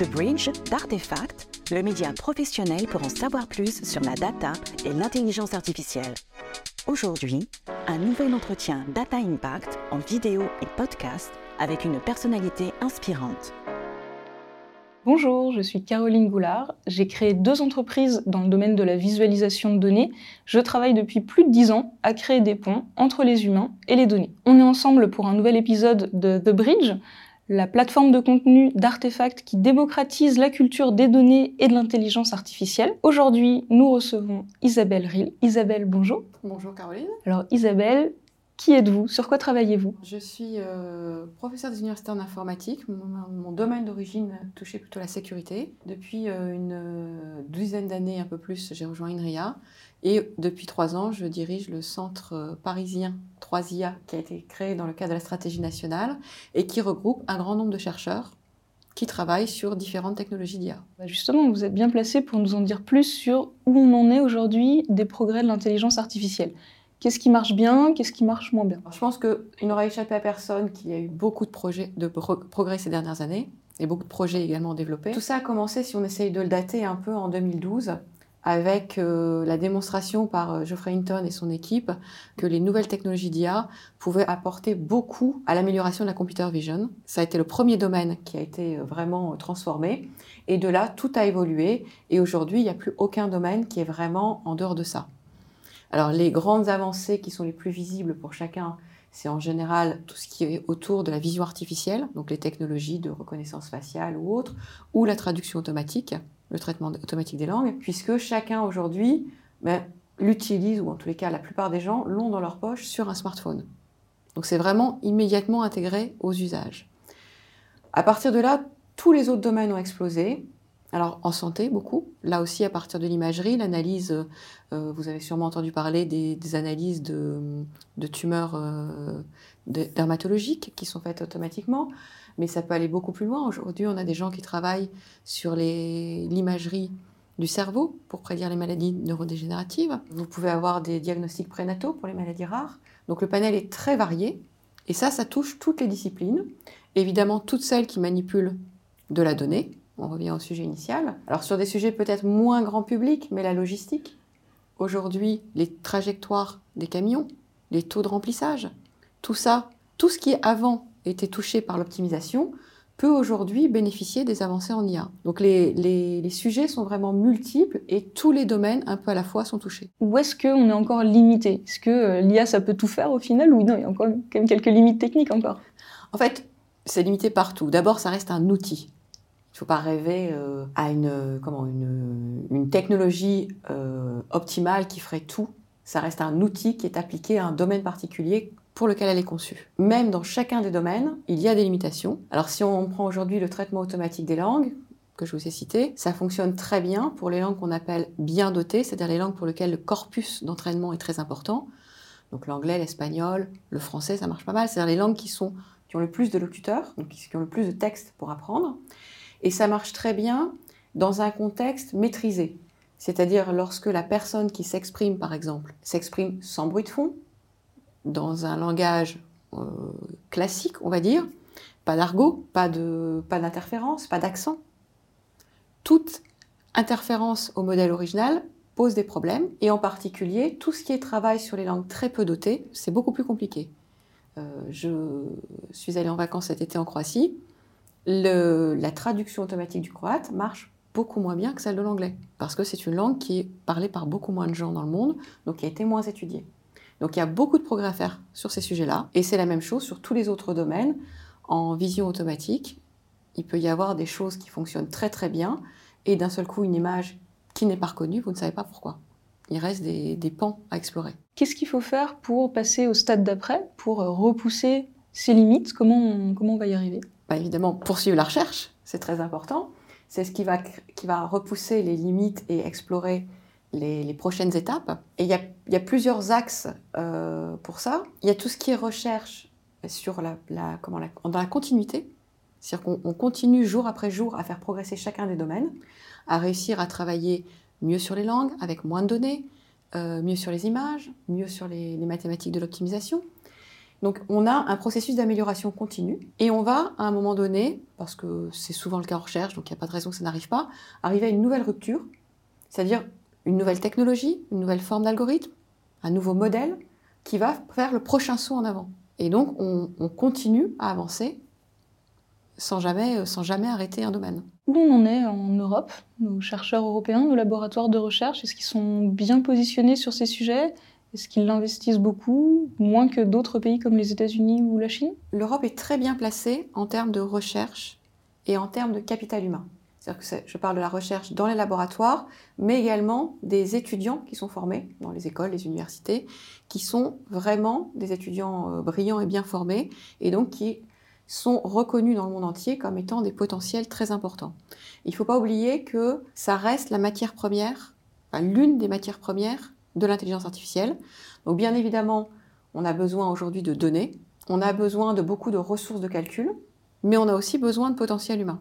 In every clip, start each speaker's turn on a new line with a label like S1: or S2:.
S1: The Bridge d'Artefact, le média professionnel pour en savoir plus sur la data et l'intelligence artificielle. Aujourd'hui, un nouvel entretien Data Impact en vidéo et podcast avec une personnalité inspirante.
S2: Bonjour, je suis Caroline Goulard. J'ai créé deux entreprises dans le domaine de la visualisation de données. Je travaille depuis plus de dix ans à créer des ponts entre les humains et les données. On est ensemble pour un nouvel épisode de The Bridge, la plateforme de contenu d'artefacts qui démocratise la culture des données et de l'intelligence artificielle. Aujourd'hui, nous recevons Isabelle Rill. Isabelle, bonjour.
S3: Bonjour Caroline.
S2: Alors Isabelle, qui êtes-vous? Sur quoi travaillez-vous?
S3: Je suis euh, professeure des universités en informatique. Mon, domaine d'origine touchait plutôt la sécurité. Depuis euh, une euh, douzaine d'années, un peu plus, j'ai rejoint INRIA. Et depuis trois ans, je dirige le centre parisien 3IA qui a été créé dans le cadre de la stratégie nationale et qui regroupe un grand nombre de chercheurs qui travaillent sur différentes technologies d'IA.
S2: Bah, justement, vous êtes bien placé pour nous en dire plus sur où on en est aujourd'hui des progrès de l'intelligence artificielle. Qu'est-ce qui marche bien Qu'est-ce qui marche moins bien?
S3: Je pense qu'il n'aura échappé à personne qu'il y a eu beaucoup de projets, de progrès ces dernières années, et beaucoup de projets également développés. Tout ça a commencé, si on essaye de le dater un peu, en 2012, avec euh, la démonstration par euh, Geoffrey Hinton et son équipe que les nouvelles technologies d'IA pouvaient apporter beaucoup à l'amélioration de la computer vision. Ça a été le premier domaine qui a été euh, vraiment transformé. Et de là, tout a évolué. Et aujourd'hui, il n'y a plus aucun domaine qui est vraiment en dehors de ça. Alors les grandes avancées qui sont les plus visibles pour chacun, c'est en général tout ce qui est autour de la vision artificielle, donc les technologies de reconnaissance faciale ou autres, ou la traduction automatique, le traitement automatique des langues, puisque chacun aujourd'hui ben, l'utilise, ou en tous les cas la plupart des gens l'ont dans leur poche sur un smartphone. Donc c'est vraiment immédiatement intégré aux usages. À partir de là, tous les autres domaines ont explosé. Alors en santé, beaucoup. Là aussi, à partir de l'imagerie, l'analyse, euh, vous avez sûrement entendu parler des, analyses de, tumeurs euh, dermatologiques qui sont faites automatiquement, mais ça peut aller beaucoup plus loin. Aujourd'hui, on a des gens qui travaillent sur l'imagerie du cerveau pour prédire les maladies neurodégénératives. Vous pouvez avoir des diagnostics prénataux pour les maladies rares. Donc le panel est très varié, et ça, ça touche toutes les disciplines. Évidemment, toutes celles qui manipulent de la donnée, on revient au sujet initial. Alors sur des sujets peut-être moins grand public, mais la logistique. Aujourd'hui, les trajectoires des camions, les taux de remplissage, tout ça, tout ce qui avant était touché par l'optimisation, peut aujourd'hui bénéficier des avancées en IA. Donc les, les, sujets sont vraiment multiples et tous les domaines un peu à la fois sont touchés.
S2: Où est-ce qu'on est encore limité? Est-ce que euh, l'IA ça peut tout faire au final ou non? Il y a encore quand même quelques limites techniques encore
S3: En fait, c'est limité partout. D'abord, ça reste un outil. Il ne faut pas rêver euh, à une, une, une technologie euh, optimale qui ferait tout. Ça reste un outil qui est appliqué à un domaine particulier pour lequel elle est conçue. Même dans chacun des domaines, il y a des limitations. Alors si on prend aujourd'hui le traitement automatique des langues, que je vous ai cité, ça fonctionne très bien pour les langues qu'on appelle bien dotées, c'est-à-dire les langues pour lesquelles le corpus d'entraînement est très important. Donc l'anglais, l'espagnol, le français, ça marche pas mal. C'est-à-dire les langues qui, qui ont le plus de locuteurs, donc qui ont le plus de textes pour apprendre. Et ça marche très bien dans un contexte maîtrisé. C'est-à-dire lorsque la personne qui s'exprime, par exemple, s'exprime sans bruit de fond, dans un langage euh, classique, on va dire, pas d'argot, pas d'interférence, pas d'accent. Toute interférence au modèle original pose des problèmes, et en particulier, tout ce qui est travail sur les langues très peu dotées, c'est beaucoup plus compliqué. Euh, je suis allée en vacances cet été en Croatie, la traduction automatique du croate marche beaucoup moins bien que celle de l'anglais, parce que c'est une langue qui est parlée par beaucoup moins de gens dans le monde, donc qui a été moins étudiée. Donc il y a beaucoup de progrès à faire sur ces sujets-là, et c'est la même chose sur tous les autres domaines. En vision automatique, il peut y avoir des choses qui fonctionnent très très bien, et d'un seul coup une image qui n'est pas reconnue, vous ne savez pas pourquoi. Il reste des, pans à explorer.
S2: Qu'est-ce qu'il faut faire pour passer au stade d'après, pour repousser ces limites? Comment comment on va y arriver?
S3: Bah, évidemment poursuivre la recherche, c'est très important. C'est ce qui va, qui va repousser les limites et explorer les, prochaines étapes. Et il y a, plusieurs axes euh, pour ça. Il y a tout ce qui est recherche dans la continuité. C'est-à-dire qu'on continue jour après jour à faire progresser chacun des domaines, à réussir à travailler mieux sur les langues, avec moins de données, euh, mieux sur les images, mieux sur les mathématiques de l'optimisation. Donc on a un processus d'amélioration continue et on va à un moment donné, parce que c'est souvent le cas en recherche, donc il n'y a pas de raison que ça n'arrive pas, arriver à une nouvelle rupture, c'est-à-dire une nouvelle technologie, une nouvelle forme d'algorithme, un nouveau modèle qui va faire le prochain saut en avant. Et donc on, on continue à avancer sans jamais, sans jamais arrêter un domaine.
S2: Où on en est en Europe, nos chercheurs européens, nos laboratoires de recherche, est-ce qu'ils sont bien positionnés sur ces sujets? Est-ce qu'ils l'investissent beaucoup, moins que d'autres pays comme les États-Unis ou la Chine?
S3: L'Europe est très bien placée en termes de recherche et en termes de capital humain. Que je parle de la recherche dans les laboratoires, mais également des étudiants qui sont formés dans les écoles, les universités, qui sont vraiment des étudiants euh, brillants et bien formés, et donc qui sont reconnus dans le monde entier comme étant des potentiels très importants. Il ne faut pas oublier que ça reste la matière première, l'une des matières premières de l'intelligence artificielle. Donc bien évidemment, on a besoin aujourd'hui de données, on a besoin de beaucoup de ressources de calcul, mais on a aussi besoin de potentiel humain.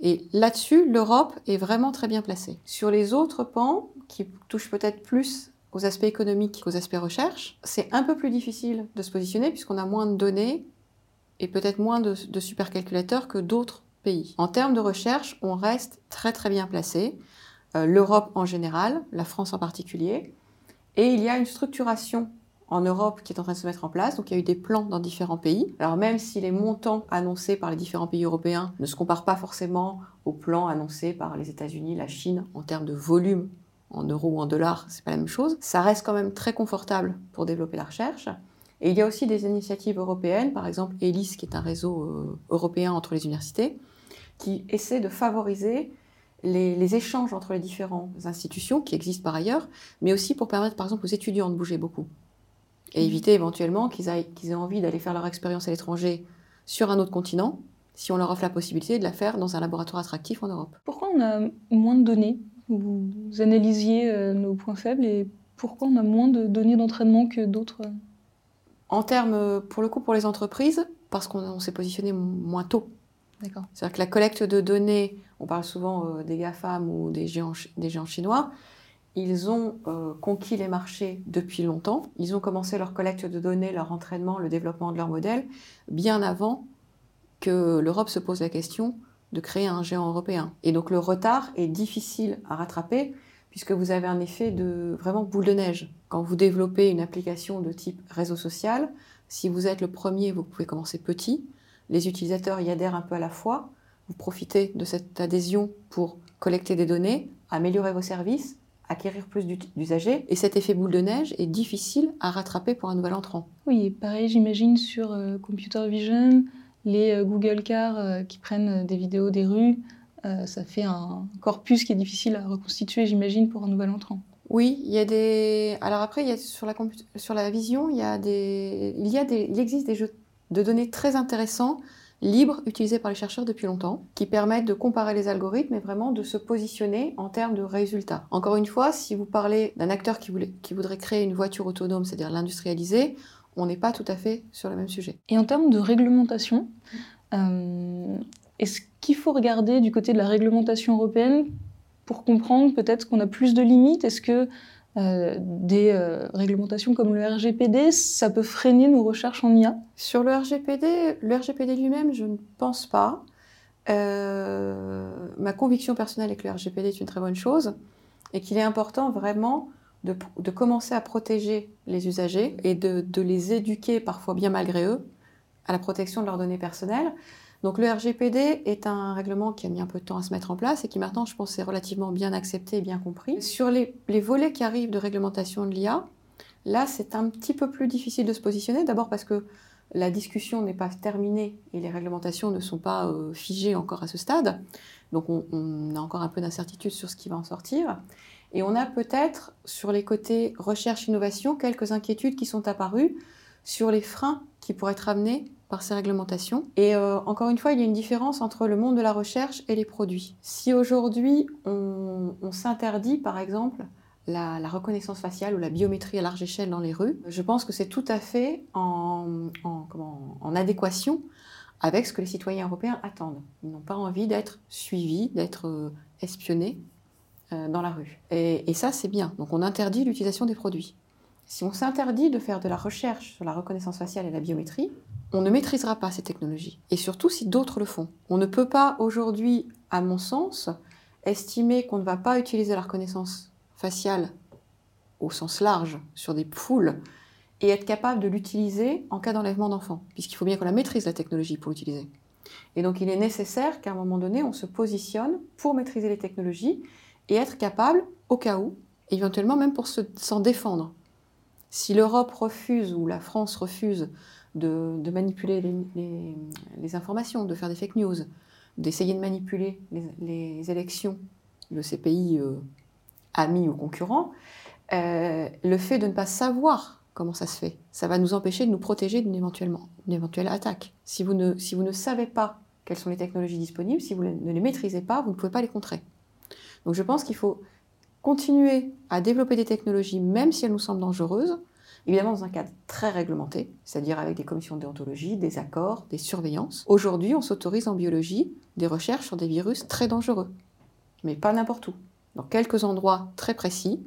S3: Et là-dessus, l'Europe est vraiment très bien placée. Sur les autres pans, qui touchent peut-être plus aux aspects économiques qu'aux aspects recherche, c'est un peu plus difficile de se positionner puisqu'on a moins de données et peut-être moins de, supercalculateurs que d'autres pays. En termes de recherche, on reste très très bien placé. Euh, L'Europe en général, la France en particulier, et il y a une structuration en Europe qui est en train de se mettre en place. Donc il y a eu des plans dans différents pays. Alors même si les montants annoncés par les différents pays européens ne se comparent pas forcément aux plans annoncés par les États-Unis, la Chine en termes de volume en euros ou en dollars, c'est pas la même chose. Ça reste quand même très confortable pour développer la recherche. Et il y a aussi des initiatives européennes, par exemple ELIS, qui est un réseau euh, européen entre les universités, qui essaie de favoriser les, échanges entre les différentes institutions qui existent par ailleurs, mais aussi pour permettre par exemple aux étudiants de bouger beaucoup et éviter éventuellement qu'ils aient envie d'aller faire leur expérience à l'étranger sur un autre continent si on leur offre la possibilité de la faire dans un laboratoire attractif en Europe.
S2: Pourquoi on a moins de données? Vous analysiez euh, nos points faibles et pourquoi on a moins de données d'entraînement que d'autres?
S3: En termes, pour le coup, pour les entreprises, parce qu'on s'est positionné moins tôt c'est-à-dire que la collecte de données, on parle souvent euh, des GAFAM ou des géants, chinois, ils ont euh, conquis les marchés depuis longtemps. Ils ont commencé leur collecte de données, leur entraînement, le développement de leur modèle, bien avant que l'Europe se pose la question de créer un géant européen. Et donc le retard est difficile à rattraper puisque vous avez un effet de vraiment boule de neige. Quand vous développez une application de type réseau social, si vous êtes le premier, vous pouvez commencer petit les utilisateurs y adhèrent un peu à la fois. Vous profitez de cette adhésion pour collecter des données, améliorer vos services, acquérir plus d'usagers. Et cet effet boule de neige est difficile à rattraper pour un nouvel entrant.
S2: Oui, pareil, j'imagine sur euh, Computer Vision, les euh, Google Cars euh, qui prennent des vidéos des rues, ça fait un corpus qui est difficile à reconstituer, j'imagine, pour un nouvel entrant.
S3: Oui, il y a des. Alors après, il y a sur la sur la vision, il y a des, il y a des, il existe des jeux de données très intéressants, libres, utilisés par les chercheurs depuis longtemps, qui permettent de comparer les algorithmes et vraiment de se positionner en termes de résultats. Encore une fois, si vous parlez d'un acteur qui, voudrait créer une voiture autonome, c'est-à-dire l'industrialiser, on n'est pas tout à fait sur le même sujet.
S2: Et en termes de réglementation, euh, est-ce qu'il faut regarder du côté de la réglementation européenne pour comprendre peut-être qu'on a plus de limites? Est-ce euh, des euh, réglementations comme le RGPD, ça peut freiner nos recherches en IA
S3: Sur le RGPD, le RGPD lui-même, je ne pense pas. Euh, ma conviction personnelle est que le RGPD est une très bonne chose et qu'il est important vraiment de, commencer à protéger les usagers et de, de les éduquer, parfois bien malgré eux, à la protection de leurs données personnelles. Donc le RGPD est un règlement qui a mis un peu de temps à se mettre en place et qui maintenant, je pense, est relativement bien accepté et bien compris. Sur les, volets qui arrivent de réglementation de l'IA, là, c'est un petit peu plus difficile de se positionner. D'abord parce que la discussion n'est pas terminée et les réglementations ne sont pas euh, figées encore à ce stade. Donc on, on a encore un peu d'incertitude sur ce qui va en sortir. Et on a peut-être, sur les côtés recherche-innovation, quelques inquiétudes qui sont apparues sur les freins qui pourraient être amenés par ces réglementations. Et euh, encore une fois, il y a une différence entre le monde de la recherche et les produits. Si aujourd'hui on, s'interdit, par exemple, la, reconnaissance faciale ou la biométrie à large échelle dans les rues, je pense que c'est tout à fait en, adéquation avec ce que les citoyens européens attendent. Ils n'ont pas envie d'être suivis, d'être euh, espionnés euh, dans la rue. Et, et ça, c'est bien. Donc on interdit l'utilisation des produits. Si on s'interdit de faire de la recherche sur la reconnaissance faciale et la biométrie, on ne maîtrisera pas ces technologies. Et surtout si d'autres le font. On ne peut pas aujourd'hui, à mon sens, estimer qu'on ne va pas utiliser la reconnaissance faciale au sens large sur des poules et être capable de l'utiliser en cas d'enlèvement d'enfants, puisqu'il faut bien qu'on la maîtrise la technologie pour l'utiliser. Et donc il est nécessaire qu'à un moment donné, on se positionne pour maîtriser les technologies et être capable, au cas où, éventuellement même pour s'en défendre. Si l'Europe refuse ou la France refuse de, manipuler les, informations, de faire des fake news, d'essayer de manipuler les, élections de ces pays euh, amis ou concurrents, euh, le fait de ne pas savoir comment ça se fait, ça va nous empêcher de nous protéger d'une éventuelle attaque. Si vous, ne, si vous ne savez pas quelles sont les technologies disponibles, si vous ne les maîtrisez pas, vous ne pouvez pas les contrer. Donc je pense qu'il faut continuer à développer des technologies, même si elles nous semblent dangereuses, évidemment dans un cadre très réglementé, c'est-à-dire avec des commissions de déontologie, des accords, des surveillances. Aujourd'hui, on s'autorise en biologie des recherches sur des virus très dangereux, mais pas n'importe où, dans quelques endroits très précis,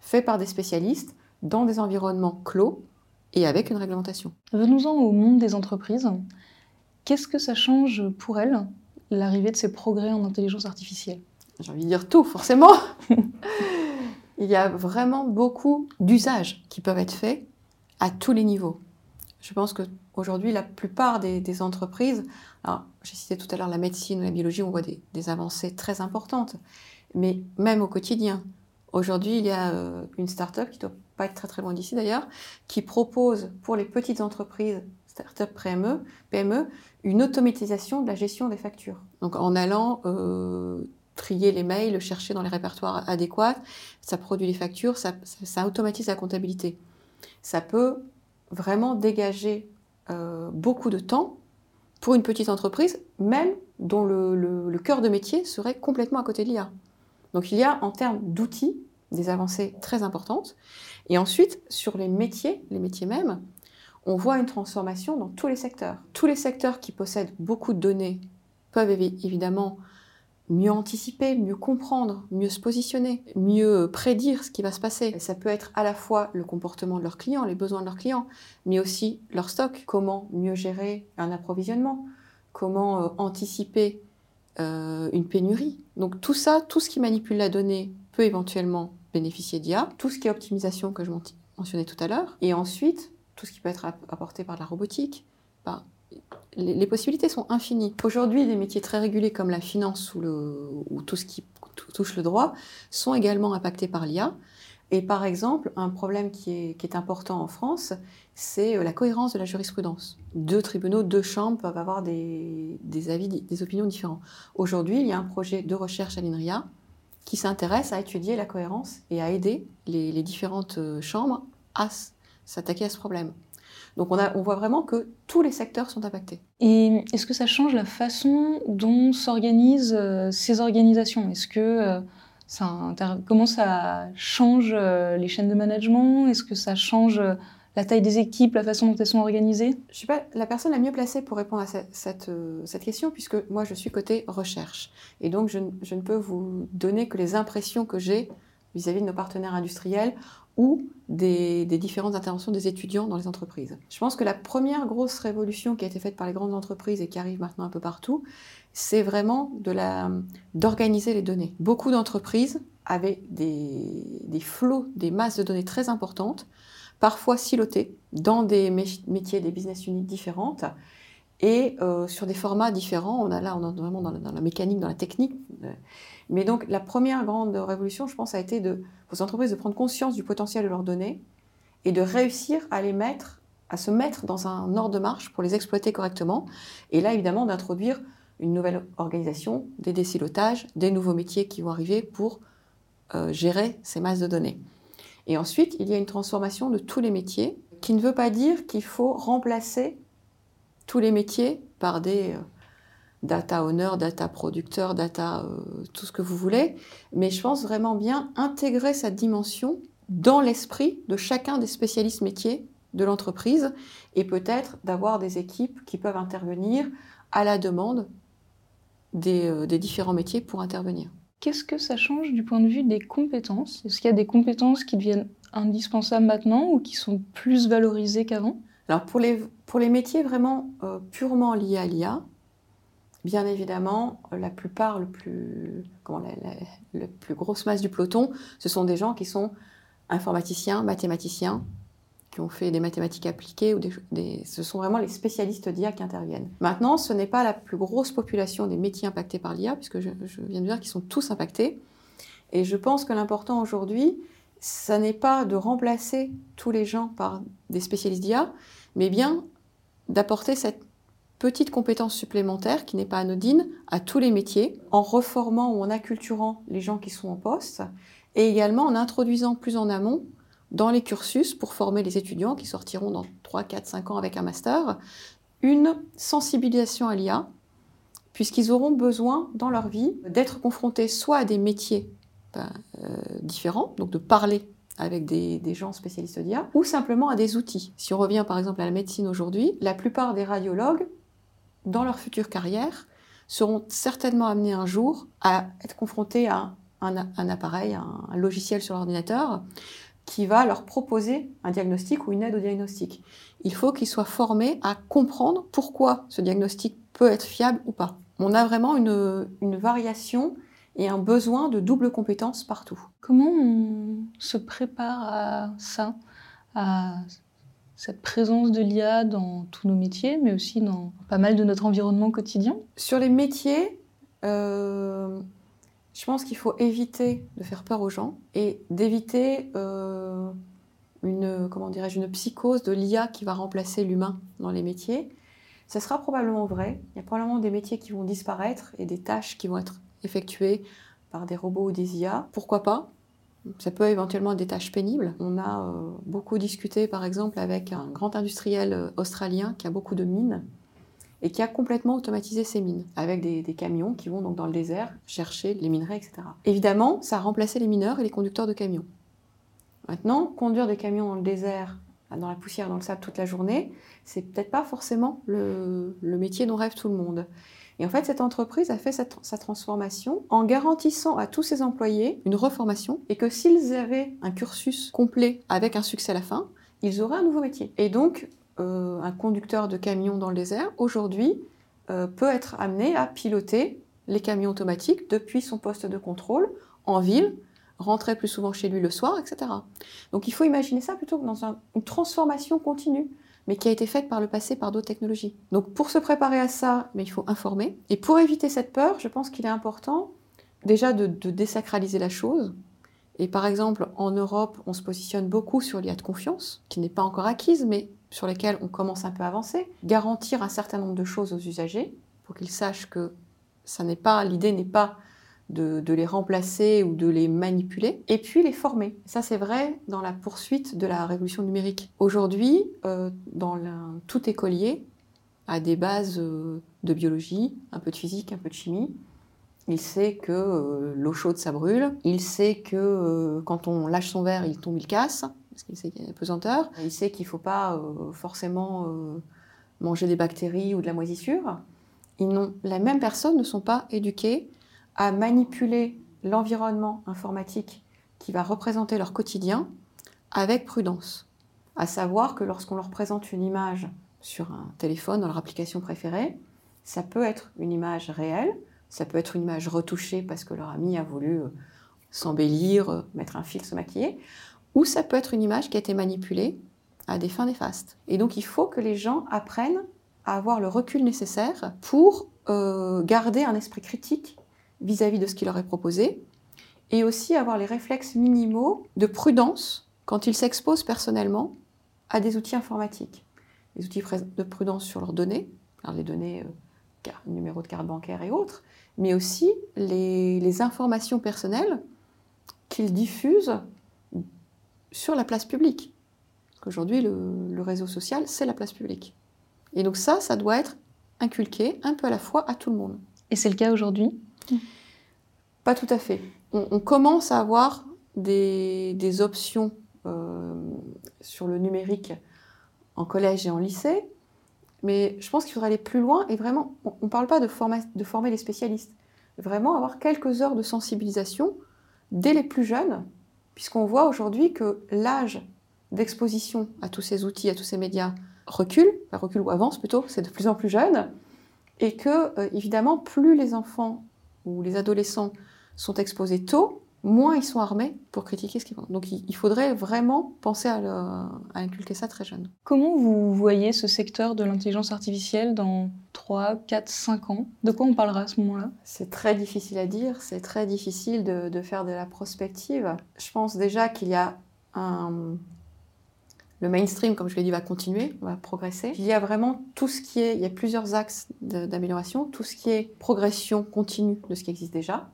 S3: faits par des spécialistes, dans des environnements clos et avec une réglementation.
S2: Venons-en au monde des entreprises. Qu'est-ce que ça change pour elles, l'arrivée de ces progrès en intelligence artificielle?
S3: J'ai envie de dire tout, forcément Il y a vraiment beaucoup d'usages qui peuvent être faits à tous les niveaux. Je pense qu'aujourd'hui, la plupart des, entreprises, alors j'ai cité tout à l'heure la médecine ou la biologie, on voit des, avancées très importantes, mais même au quotidien. Aujourd'hui, il y a euh, une start-up qui ne doit pas être très très loin d'ici d'ailleurs, qui propose pour les petites entreprises, start-up PME, PME, une automatisation de la gestion des factures. Donc en allant euh, trier les mails, chercher dans les répertoires adéquats, ça produit les factures, ça, automatise la comptabilité. Ça peut vraiment dégager euh, beaucoup de temps pour une petite entreprise, même dont le, cœur de métier serait complètement à côté de l'IA. Donc il y a en termes d'outils des avancées très importantes. Et ensuite, sur les métiers, les métiers mêmes, on voit une transformation dans tous les secteurs. Tous les secteurs qui possèdent beaucoup de données peuvent évidemment mieux anticiper, mieux comprendre, mieux se positionner, mieux prédire ce qui va se passer. ça peut être à la fois le comportement de leurs clients, les besoins de leurs clients, mais aussi leur stock, comment mieux gérer un approvisionnement, comment euh, anticiper euh, une pénurie? Donc tout ça, tout ce qui manipule la donnée peut éventuellement bénéficier d'IA, tout ce qui est optimisation que je mentionnais tout à l'heure, et ensuite tout ce qui peut être apporté par la robotique, par les, possibilités sont infinies. Aujourd'hui, des métiers très régulés comme la finance ou, tout ce qui touche le droit sont également impactés par l'IA. Et par exemple, un problème qui est, important en France, c'est euh, la cohérence de la jurisprudence. Deux tribunaux, deux chambres peuvent avoir des, avis, des opinions différents. Aujourd'hui, il y a un projet de recherche à l'INRIA qui s'intéresse à étudier la cohérence et à aider les, les différentes euh, chambres à s'attaquer à ce problème. Donc on, a, on voit vraiment que tous les secteurs sont impactés.
S2: Et est-ce que ça change la façon dont s'organisent euh, ces organisations? Est-ce que euh, ça comment ça change euh, les chaînes de management? Est-ce que ça change la taille des équipes, la façon dont elles sont organisées?
S3: Je ne suis pas la personne la mieux placée pour répondre à cette, cette, question, puisque moi je suis côté recherche. Et donc je, je ne peux vous donner que les impressions que j'ai vis-à-vis de nos partenaires industriels ou des, différentes interventions des étudiants dans les entreprises. Je pense que la première grosse révolution qui a été faite par les grandes entreprises et qui arrive maintenant un peu partout, c'est vraiment d'organiser les données. Beaucoup d'entreprises avaient des, flots, des masses de données très importantes, parfois silotées dans des métiers, des business units différentes, et euh, sur des formats différents. On a là, on est vraiment dans la, mécanique, dans la technique. Mais donc, la première grande révolution, je pense, a été de, aux entreprises de prendre conscience du potentiel de leurs données et de réussir à les mettre, à se mettre dans un ordre de marche pour les exploiter correctement. Et là, évidemment, d'introduire une nouvelle organisation, des décilotages, des nouveaux métiers qui vont arriver pour euh, gérer ces masses de données. Et ensuite, il y a une transformation de tous les métiers, qui ne veut pas dire qu'il faut remplacer tous les métiers par des euh, data owner, data producteur, data euh, tout ce que vous voulez, mais je pense vraiment bien intégrer cette dimension dans l'esprit de chacun des spécialistes métiers de l'entreprise et peut-être d'avoir des équipes qui peuvent intervenir à la demande des, euh, des différents métiers pour intervenir.
S2: Qu'est-ce que ça change du point de vue des compétences? Est-ce qu'il y a des compétences qui deviennent indispensables maintenant ou qui sont plus valorisés qu'avant?
S3: Alors pour les, pour les métiers vraiment euh, purement liés à l'IA, bien évidemment, la plupart, le plus, comment, la, plus grosse masse du peloton, ce sont des gens qui sont informaticiens, mathématiciens, qui ont fait des mathématiques appliquées, ou des, ce sont vraiment les spécialistes d'IA qui interviennent. Maintenant, ce n'est pas la plus grosse population des métiers impactés par l'IA, puisque je, je viens de dire qu'ils sont tous impactés. Et je pense que l'important aujourd'hui, ça n'est pas de remplacer tous les gens par des spécialistes d'IA, mais bien d'apporter cette petite compétence supplémentaire qui n'est pas anodine à tous les métiers, en reformant ou en acculturant les gens qui sont en poste, et également en introduisant plus en amont dans les cursus pour former les étudiants qui sortiront dans 3, 4, 5 ans avec un master, une sensibilisation à l'IA, puisqu'ils auront besoin dans leur vie d'être confrontés soit à des métiers ben, euh, différents, donc de parler avec des, des gens spécialistes d'IA, ou simplement à des outils. Si on revient par exemple à la médecine aujourd'hui, la plupart des radiologues, dans leur future carrière, seront certainement amenés un jour à être confrontés à un, appareil, un logiciel sur l'ordinateur, qui va leur proposer un diagnostic ou une aide au diagnostic. Il faut qu'ils soient formés à comprendre pourquoi ce diagnostic peut être fiable ou pas. On a vraiment une, variation et un besoin de double compétence partout.
S2: Comment on se prépare à ça, cette présence de l'IA dans tous nos métiers, mais aussi dans pas mal de notre environnement quotidien
S3: Sur les métiers, euh, je pense qu'il faut éviter de faire peur aux gens et d'éviter euh, une, comment une psychose de l'IA qui va remplacer l'humain dans les métiers. Ça sera probablement vrai. Il y a probablement des métiers qui vont disparaître et des tâches qui vont être effectuées par des robots ou des IA. Pourquoi pas? Ça peut éventuellement être des tâches pénibles. On a euh, beaucoup discuté, par exemple, avec un grand industriel euh, australien qui a beaucoup de mines et qui a complètement automatisé ses mines, avec des, camions qui vont donc dans le désert chercher les minerais, etc. Évidemment, ça a remplacé les mineurs et les conducteurs de camions. Maintenant, conduire des camions dans le désert, dans la poussière, dans le sable toute la journée, c'est peut-être pas forcément le, métier dont rêve tout le monde. Et en fait, cette entreprise a fait sa transformation en garantissant à tous ses employés une reformation et que s'ils avaient un cursus complet avec un succès à la fin, ils auraient un nouveau métier. Et donc, euh, un conducteur de camion dans le désert, aujourd'hui, euh, peut être amené à piloter les camions automatiques depuis son poste de contrôle en ville, rentrer plus souvent chez lui le soir, etc. Donc il faut imaginer ça plutôt que dans une transformation continue, mais qui a été faite par le passé par d'autres technologies. Donc pour se préparer à ça, mais il faut informer. Et pour éviter cette peur, je pense qu'il est important déjà de, désacraliser la chose, et par exemple, en Europe, on se positionne beaucoup sur l'IA de confiance, qui n'est pas encore acquise, mais sur lesquelles on commence un peu à avancer. Garantir un certain nombre de choses aux usagers, pour qu'ils sachent que ça n'est pas, l'idée n'est pas de, les remplacer ou de les manipuler, et puis les former. Ça, c'est vrai dans la poursuite de la révolution numérique. Aujourd'hui, euh, dans tout écolier a des bases euh, de biologie, un peu de physique, un peu de chimie, il sait que euh, l'eau chaude, ça brûle. Il sait que quand on lâche son verre, il tombe, il casse, parce qu'il sait qu'il y a une pesanteur. Il sait qu'il ne faut pas forcément manger des bactéries ou de la moisissure. Ils la même personne ne sont pas éduqués à manipuler l'environnement informatique qui va représenter leur quotidien avec prudence. À savoir que lorsqu'on leur présente une image sur un téléphone, dans leur application préférée, ça peut être une image réelle, ça peut être une image retouchée parce que leur ami a voulu euh, s'embellir, euh, mettre un fil, se maquiller, ou ça peut être une image qui a été manipulée à des fins néfastes. Et donc il faut que les gens apprennent à avoir le recul nécessaire pour euh, garder un esprit critique vis-à-vis de ce qui leur est proposé, et aussi avoir les réflexes minimaux de prudence quand ils s'exposent personnellement à des outils informatiques. Les outils de prudence sur leurs données, les données numéro de carte bancaire et autres, mais aussi les, informations personnelles qu'ils diffusent sur la place publique. Parce qu'aujourd'hui, le, réseau social, c'est la place publique. Et donc ça, ça doit être inculqué un peu à la fois à tout le monde.
S2: Et c'est le cas aujourd'hui?
S3: Pas tout à fait. On, commence à avoir des, options euh, sur le numérique en collège et en lycée, mais je pense qu'il faudrait aller plus loin et vraiment, on ne parle pas de, de former les spécialistes. Vraiment avoir quelques heures de sensibilisation dès les plus jeunes, puisqu'on voit aujourd'hui que l'âge d'exposition à tous ces outils, à tous ces médias recule, enfin recule ou avance plutôt, c'est de plus en plus jeune, et que euh, évidemment plus les enfants les adolescents sont exposés tôt, moins ils sont armés pour critiquer ce qu'ils font. Donc il faudrait vraiment penser à, inculquer ça très jeune.
S2: Comment vous voyez ce secteur de l'intelligence artificielle dans 3, 4, 5 ans? De quoi on parlera à ce moment-là?
S3: C'est très difficile à dire, c'est très difficile de, de, faire de la prospective. Je pense déjà qu'il y a un... Le mainstream, comme je l'ai dit, va continuer, va progresser. Il y a vraiment tout ce qui est, il y a plusieurs axes d'amélioration, tout ce qui est progression continue de ce qui existe déjà,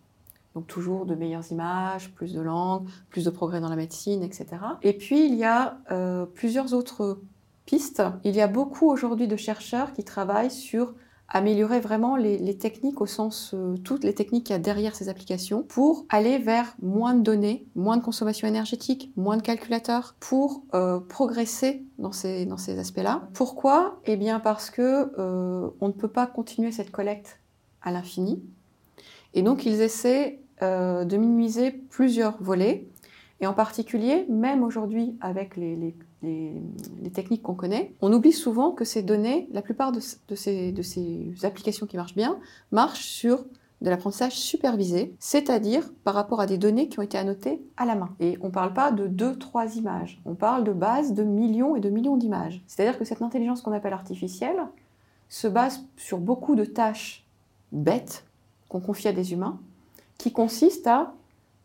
S3: donc toujours de meilleures images, plus de langues, plus de progrès dans la médecine, etc. Et puis il y a euh, plusieurs autres pistes. Il y a beaucoup aujourd'hui de chercheurs qui travaillent sur améliorer vraiment les, techniques au sens euh, toutes les techniques qu'il y a derrière ces applications pour aller vers moins de données, moins de consommation énergétique, moins de calculateurs pour euh, progresser dans ces, dans ces aspects-là. Pourquoi? Eh bien parce que on ne peut pas continuer cette collecte à l'infini. Et donc ils essaient euh, de minimiser plusieurs volets. Et en particulier, même aujourd'hui avec les, techniques qu'on connaît, on oublie souvent que ces données, la plupart de, ces, de ces applications qui marchent bien, marchent sur de l'apprentissage supervisé, c'est-à-dire par rapport à des données qui ont été annotées à la main. Et on ne parle pas de deux, trois images, on parle de bases de millions et de millions d'images. C'est-à-dire que cette intelligence qu'on appelle artificielle se base sur beaucoup de tâches bêtes qu'on confie à des humains, qui consiste à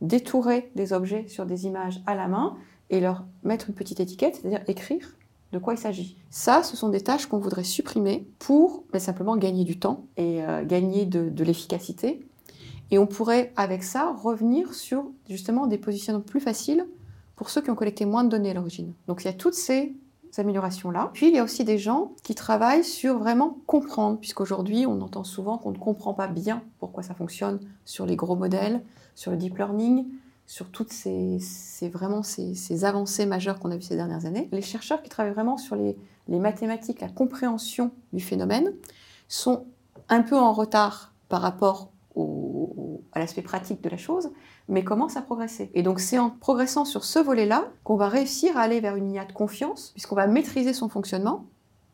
S3: détourer des objets sur des images à la main et leur mettre une petite étiquette, c'est-à-dire écrire de quoi il s'agit. Ça, ce sont des tâches qu'on voudrait supprimer pour ben, simplement gagner du temps et euh, gagner de, de l'efficacité. Et on pourrait, avec ça, revenir sur justement des positionnements plus faciles pour ceux qui ont collecté moins de données à l'origine. Donc il y a toutes ces améliorations-là. Puis il y a aussi des gens qui travaillent sur vraiment comprendre, puisqu'aujourd'hui on entend souvent qu'on ne comprend pas bien pourquoi ça fonctionne sur les gros modèles, sur le deep learning, sur toutes ces, vraiment ces, avancées majeures qu'on a vues ces dernières années. Les chercheurs qui travaillent vraiment sur les, les mathématiques, la compréhension du phénomène, sont un peu en retard par rapport à l'aspect pratique de la chose, mais commence à progresser. Et donc c'est en progressant sur ce volet-là qu'on va réussir à aller vers une IA de confiance, puisqu'on va maîtriser son fonctionnement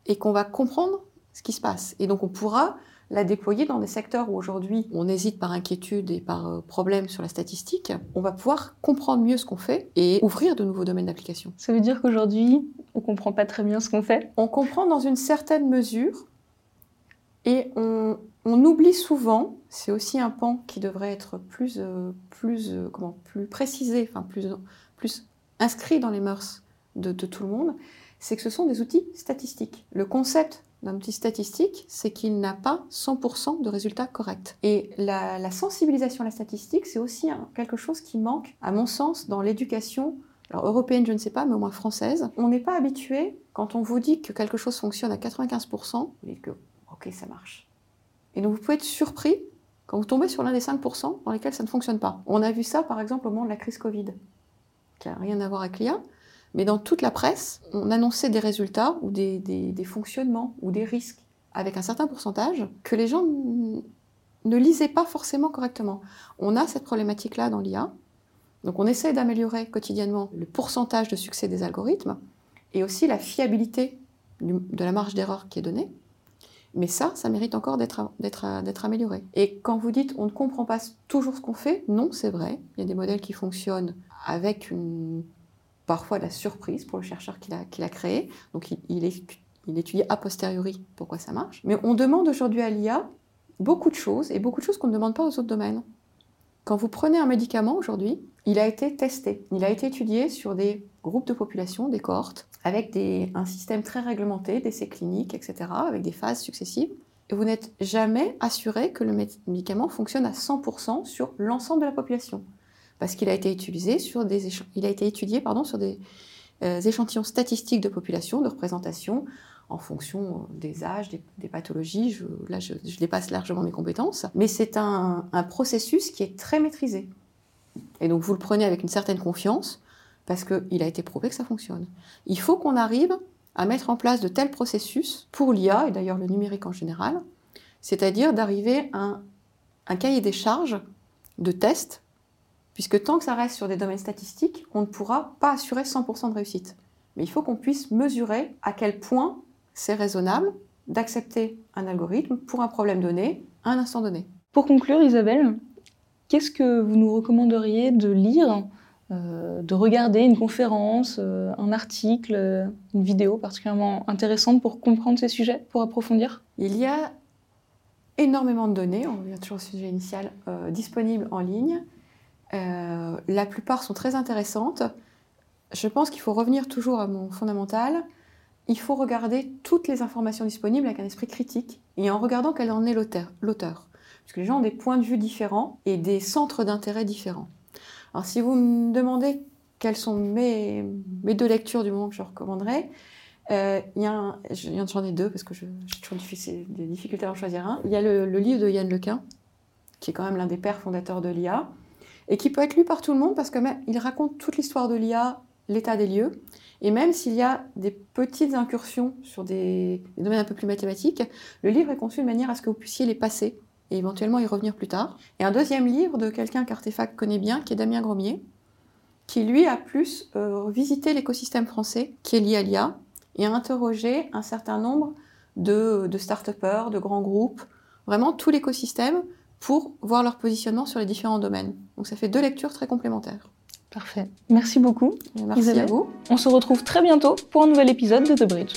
S3: et qu'on va comprendre ce qui se passe. Et donc on pourra la déployer dans des secteurs où aujourd'hui on hésite par inquiétude et par euh, problème sur la statistique, on va pouvoir comprendre mieux ce qu'on fait et ouvrir de nouveaux domaines d'application.
S2: Ça veut dire qu'aujourd'hui, on comprend pas très bien ce qu'on fait?
S3: On comprend dans une certaine mesure et on, on oublie souvent, c'est aussi un pan qui devrait être plus, euh, plus, euh, comment, plus précisé, enfin plus, plus inscrit dans les mœurs de, tout le monde, c'est que ce sont des outils statistiques. Le concept d'un outil statistique, c'est qu'il n'a pas 100% de résultats corrects. Et la, sensibilisation à la statistique, c'est aussi quelque chose qui manque, à mon sens, dans l'éducation européenne, je ne sais pas, mais au moins française. On n'est pas habitué, quand on vous dit que quelque chose fonctionne à 95%, vous dites que, ok, ça marche. Et donc vous pouvez être surpris quand vous tombez sur l'un des 5% dans lesquels ça ne fonctionne pas. On a vu ça par exemple au moment de la crise Covid, qui n'a rien à voir avec l'IA, mais dans toute la presse, on annonçait des résultats ou des, fonctionnements ou des risques avec un certain pourcentage que les gens ne lisaient pas forcément correctement. On a cette problématique-là dans l'IA. Donc on essaie d'améliorer quotidiennement le pourcentage de succès des algorithmes et aussi la fiabilité de la marge d'erreur qui est donnée. Mais ça, ça mérite encore d'être amélioré. Et quand vous dites on ne comprend pas toujours ce qu'on fait, non, c'est vrai. Il y a des modèles qui fonctionnent avec une, parfois la surprise pour le chercheur qui l'a créé. Donc il étudie a posteriori pourquoi ça marche. Mais on demande aujourd'hui à l'IA beaucoup de choses et beaucoup de choses qu'on ne demande pas aux autres domaines. Quand vous prenez un médicament aujourd'hui, il a été testé, il a été étudié sur des groupes de population, des cohortes, avec un système très réglementé, d'essais cliniques, etc., avec des phases successives. Et vous n'êtes jamais assuré que le médicament fonctionne à 100% sur l'ensemble de la population. Parce qu'il a été utilisé sur des il a été étudié pardon, sur des euh, échantillons statistiques de population, de représentation, en fonction euh, des âges, des, pathologies. Là, je, dépasse largement mes compétences. Mais c'est un, un processus qui est très maîtrisé. Et donc vous le prenez avec une certaine confiance parce qu'il a été prouvé que ça fonctionne. Il faut qu'on arrive à mettre en place de tels processus pour l'IA, et d'ailleurs le numérique en général, c'est-à-dire d'arriver à un, cahier des charges de tests Puisque tant que ça reste sur des domaines statistiques, on ne pourra pas assurer 100% de réussite. Mais il faut qu'on puisse mesurer à quel point c'est raisonnable d'accepter un algorithme pour un problème donné à un instant donné.
S2: Pour conclure, Isabelle, qu'est-ce que vous nous recommanderiez de lire, euh, de regarder une conférence, euh, un article, euh, une vidéo particulièrement intéressante pour comprendre ces sujets, pour approfondir?
S3: Il y a énormément de données, on revient toujours au sujet initial, disponibles en ligne. La plupart sont très intéressantes. Je pense qu'il faut revenir toujours à mon fondamental. Il faut regarder toutes les informations disponibles avec un esprit critique et en regardant quel en est l'auteur. Parce que les gens ont des points de vue différents et des centres d'intérêt différents. Alors si vous me demandez quelles sont mes, deux lectures du moment que je recommanderais, euh, j'en ai deux parce que j'ai toujours des difficultés à en choisir un. Il y a le, livre de Yann Lequin, qui est quand même l'un des pères fondateurs de l'IA, et qui peut être lu par tout le monde parce qu'il raconte toute l'histoire de l'IA, l'état des lieux, et même s'il y a des petites incursions sur des, des, domaines un peu plus mathématiques, le livre est conçu de manière à ce que vous puissiez les passer et éventuellement y revenir plus tard. Et un deuxième livre de quelqu'un qu'Artefact connaît bien, qui est Damien Gromier, qui lui a plus euh, visité l'écosystème français, qui est lié à l'IA, et a interrogé un certain nombre de, de start-upers, de grands groupes, vraiment tout l'écosystème, pour voir leur positionnement sur les différents domaines. Donc ça fait deux lectures très complémentaires.
S2: Parfait. Merci beaucoup.
S3: Merci à vous.
S2: On se retrouve très bientôt pour un nouvel épisode de The Bridge.